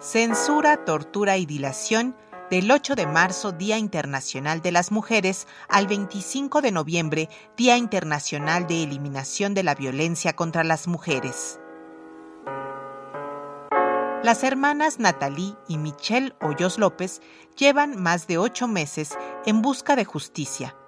Censura, tortura y dilación del 8 de marzo, Día Internacional de las Mujeres, al 25 de noviembre, Día Internacional de Eliminación de la Violencia contra las Mujeres. Las hermanas Natalie y Michelle Hoyos López llevan más de ocho meses en busca de justicia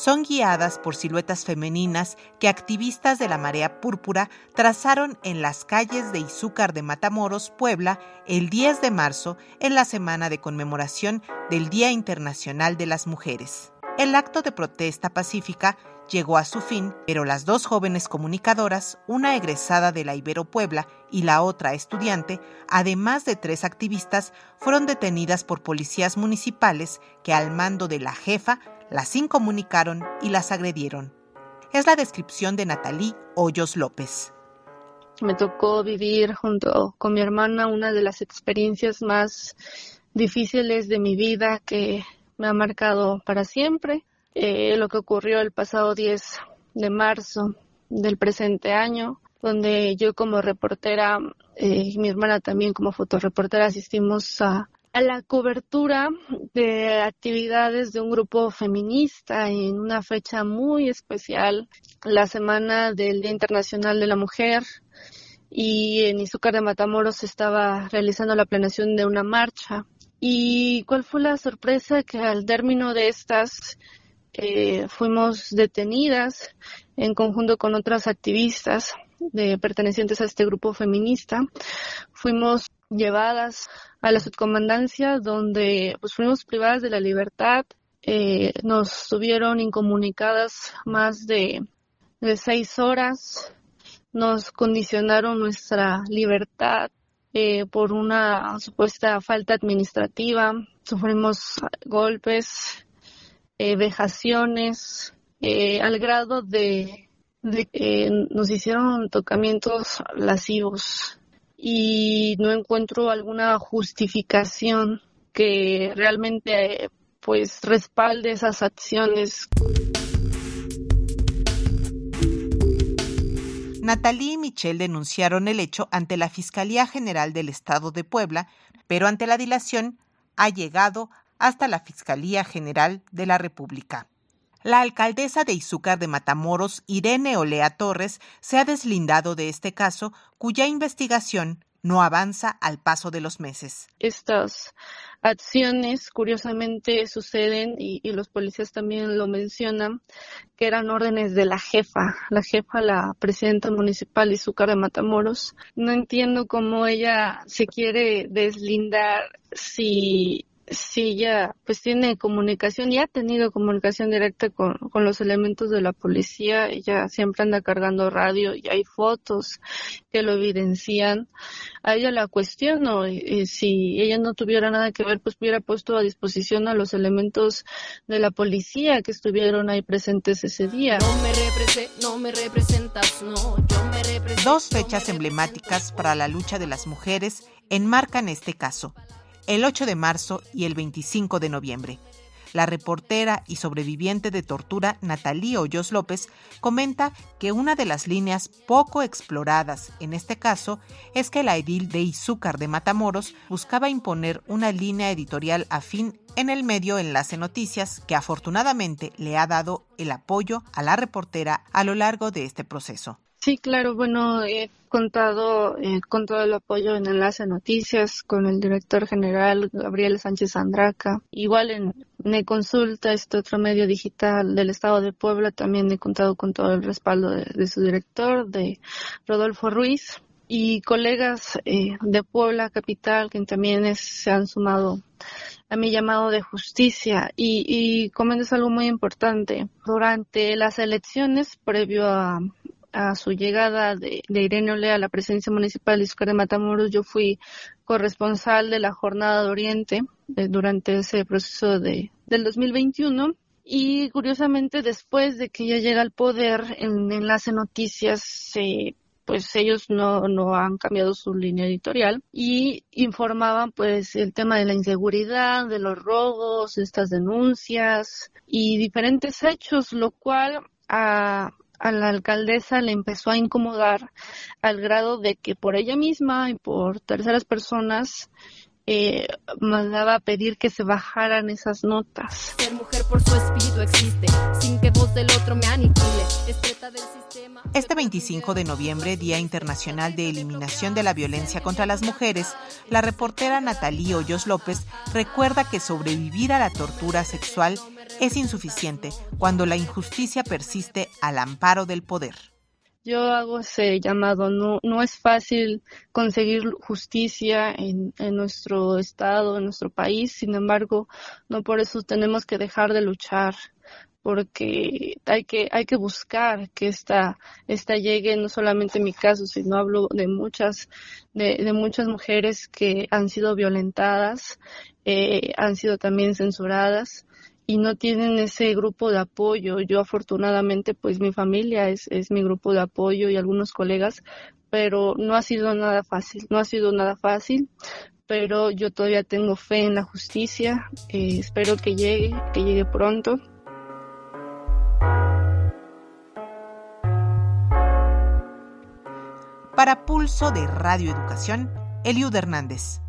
son guiadas por siluetas femeninas que activistas de la Marea Púrpura trazaron en las calles de Izúcar de Matamoros, Puebla, el 10 de marzo, en la semana de conmemoración del Día Internacional de las Mujeres. El acto de protesta pacífica llegó a su fin, pero las dos jóvenes comunicadoras, una egresada de la Ibero Puebla y la otra estudiante, además de tres activistas, fueron detenidas por policías municipales que al mando de la jefa las incomunicaron y las agredieron. Es la descripción de Natalie Hoyos López. Me tocó vivir junto con mi hermana una de las experiencias más difíciles de mi vida que me ha marcado para siempre. Eh, lo que ocurrió el pasado 10 de marzo del presente año, donde yo como reportera eh, y mi hermana también como fotoreportera asistimos a a la cobertura de actividades de un grupo feminista en una fecha muy especial, la semana del Día Internacional de la Mujer, y en Izúcar de Matamoros se estaba realizando la planeación de una marcha. ¿Y cuál fue la sorpresa? Que al término de estas eh, fuimos detenidas en conjunto con otras activistas de pertenecientes a este grupo feminista. Fuimos llevadas a la subcomandancia donde pues fuimos privadas de la libertad, eh, nos tuvieron incomunicadas más de, de seis horas, nos condicionaron nuestra libertad eh, por una supuesta falta administrativa, sufrimos golpes, eh, vejaciones, eh, al grado de, que nos hicieron tocamientos lascivos y no encuentro alguna justificación que realmente pues respalde esas acciones. Natalie y Michelle denunciaron el hecho ante la Fiscalía General del Estado de Puebla, pero ante la dilación ha llegado hasta la Fiscalía General de la República. La alcaldesa de Izúcar de Matamoros, Irene Olea Torres, se ha deslindado de este caso, cuya investigación no avanza al paso de los meses. Estas acciones, curiosamente, suceden, y, los policías también lo mencionan, que eran órdenes de la jefa, la jefa, la presidenta municipal Izúcar de Matamoros. No entiendo cómo ella se quiere deslindar si Sí, ya, pues tiene comunicación, ya ha tenido comunicación directa con, con los elementos de la policía, ella siempre anda cargando radio y hay fotos que lo evidencian. A ella la cuestiono, y, si ella no tuviera nada que ver, pues hubiera puesto a disposición a los elementos de la policía que estuvieron ahí presentes ese día. No me, representas, no, Dos fechas emblemáticas para la lucha de las mujeres enmarcan este caso el 8 de marzo y el 25 de noviembre. La reportera y sobreviviente de tortura Natalie Hoyos López comenta que una de las líneas poco exploradas en este caso es que la edil de Izúcar de Matamoros buscaba imponer una línea editorial afín en el medio Enlace Noticias que afortunadamente le ha dado el apoyo a la reportera a lo largo de este proceso. Sí, claro, bueno, he contado eh, con todo el apoyo en Enlace Noticias, con el director general Gabriel Sánchez Andraca. Igual en Neconsulta, este otro medio digital del Estado de Puebla, también he contado con todo el respaldo de, su director, de Rodolfo Ruiz, y colegas eh, de Puebla Capital que también se han sumado a mi llamado de justicia y, y comentas algo muy importante. Durante las elecciones, previo a, a su llegada de, Irene Olea a la presidencia municipal de Izúcar de Matamoros, yo fui corresponsal de la Jornada de Oriente eh, durante ese proceso de, del 2021. Y curiosamente, después de que ella llega al poder en Enlace Noticias, pues ellos no, no han cambiado su línea editorial y informaban pues el tema de la inseguridad, de los robos, estas denuncias y diferentes hechos, lo cual a, a la alcaldesa le empezó a incomodar al grado de que por ella misma y por terceras personas eh, mandaba a pedir que se bajaran esas notas. Ser mujer por su espíritu existe, sin que voz del otro me aniquile. del sistema. Este 25 de noviembre, Día Internacional de Eliminación de la Violencia contra las Mujeres, la reportera Natalie Hoyos López recuerda que sobrevivir a la tortura sexual es insuficiente cuando la injusticia persiste al amparo del poder. Yo hago ese llamado. No, no es fácil conseguir justicia en, en nuestro estado, en nuestro país. Sin embargo, no por eso tenemos que dejar de luchar porque hay que hay que buscar que esta esta llegue no solamente en mi caso sino hablo de muchas de, de muchas mujeres que han sido violentadas eh, han sido también censuradas y no tienen ese grupo de apoyo. Yo afortunadamente, pues mi familia es, es mi grupo de apoyo y algunos colegas, pero no ha sido nada fácil, no ha sido nada fácil, pero yo todavía tengo fe en la justicia, eh, espero que llegue, que llegue pronto. Para Pulso de Radio Educación, Eliud Hernández.